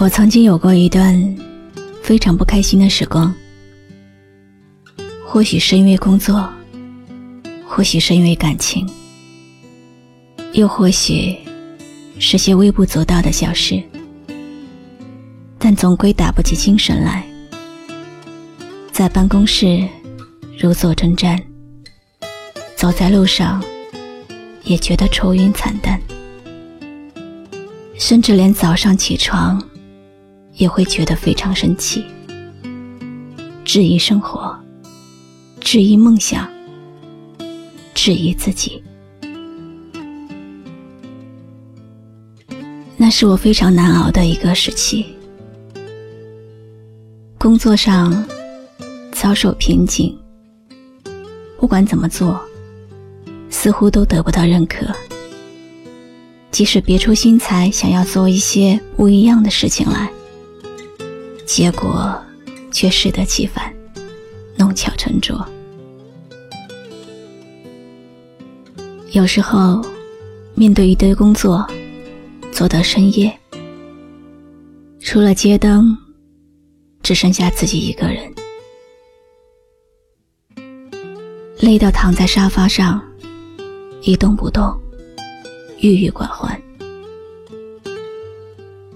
我曾经有过一段非常不开心的时光，或许是因为工作，或许是因为感情，又或许是些微不足道的小事，但总归打不起精神来，在办公室如坐针毡，走在路上也觉得愁云惨淡，甚至连早上起床。也会觉得非常生气，质疑生活，质疑梦想，质疑自己。那是我非常难熬的一个时期。工作上遭受瓶颈，不管怎么做，似乎都得不到认可。即使别出心裁，想要做一些不一样的事情来。结果却适得其反，弄巧成拙。有时候，面对一堆工作，做到深夜，除了街灯，只剩下自己一个人，累到躺在沙发上，一动不动，郁郁寡欢。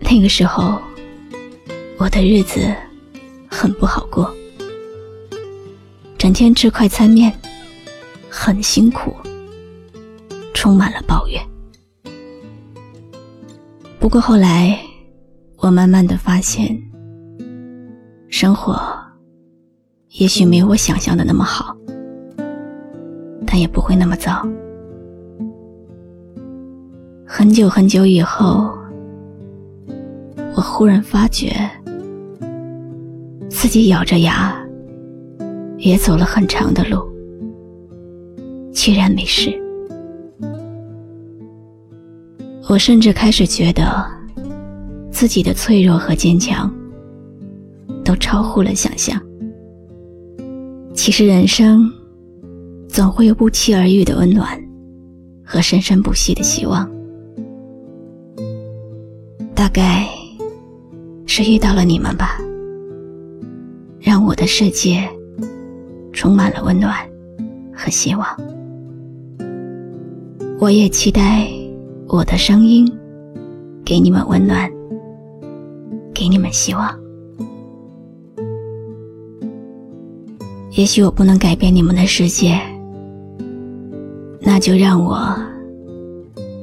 那个时候。我的日子很不好过，整天吃快餐面，很辛苦，充满了抱怨。不过后来，我慢慢的发现，生活也许没有我想象的那么好，但也不会那么糟。很久很久以后，我忽然发觉。自己咬着牙，也走了很长的路，居然没事。我甚至开始觉得，自己的脆弱和坚强，都超乎了想象。其实人生，总会有不期而遇的温暖，和生生不息的希望。大概是遇到了你们吧。让我的世界充满了温暖和希望。我也期待我的声音给你们温暖，给你们希望。也许我不能改变你们的世界，那就让我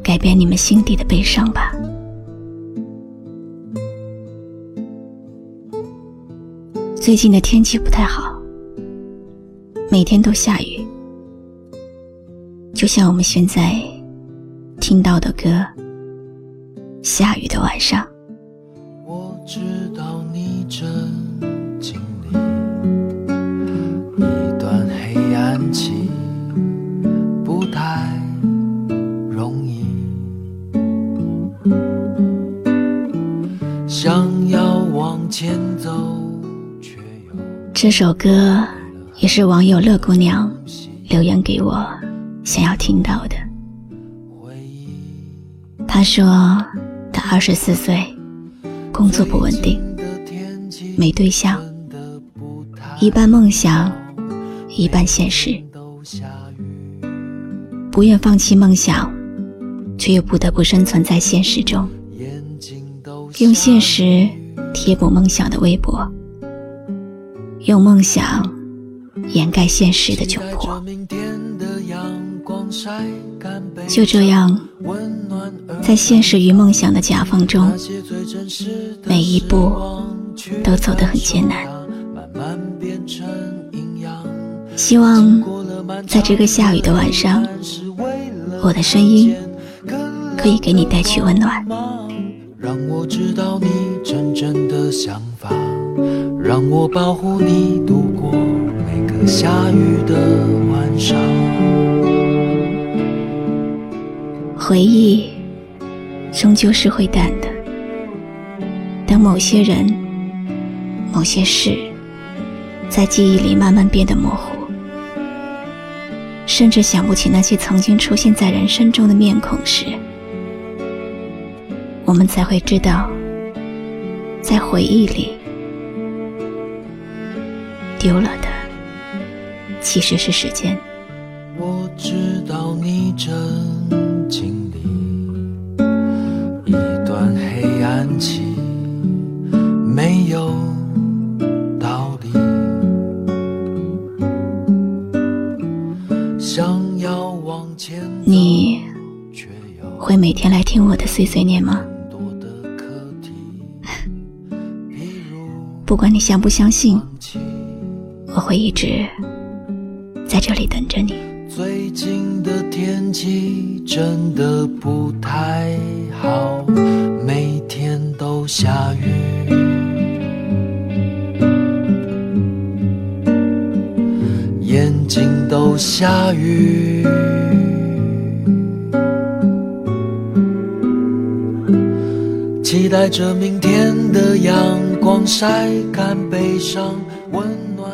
改变你们心底的悲伤吧。最近的天气不太好，每天都下雨，就像我们现在听到的歌《下雨的晚上》。我知道你正经历一段黑暗期，不太容易，想要往前走。这首歌也是网友乐姑娘留言给我，想要听到的。她说，她二十四岁，工作不稳定，没对象，一半梦想，一半现实，不愿放弃梦想，却又不得不生存在现实中，用现实贴补梦想的微博。用梦想掩盖现实的窘迫，就这样，在现实与梦想的夹缝中，每一步都走得很艰难。希望在这个下雨的晚上，我的声音可以给你带去温暖。让我知道你真正的想法。让我保护你度过每个下雨的晚上。回忆终究是会淡的，等某些人、某些事在记忆里慢慢变得模糊，甚至想不起那些曾经出现在人生中的面孔时，我们才会知道，在回忆里丢了的，其实是时间。我知道你正经历一段黑暗期，没有道理。想要往前，你会每天来听我的碎碎念吗？不管你相不相信。我会一直在这里等着你。最近的天气真的不太好，每天都下雨。眼睛都下雨，期待着明天的阳光晒干悲伤，温暖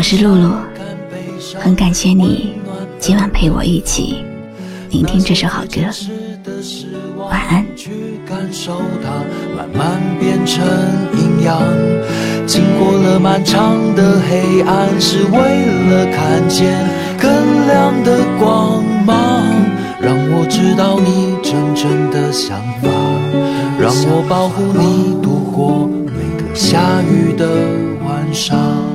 我是露露，很感谢你今晚陪我一起聆听这首好歌。晚安。去感受它，慢慢变成营养。经过了漫长的黑暗，是为了看见更亮的光芒。让我知道你真正的想法，让我保护你度过每个下雨的晚上。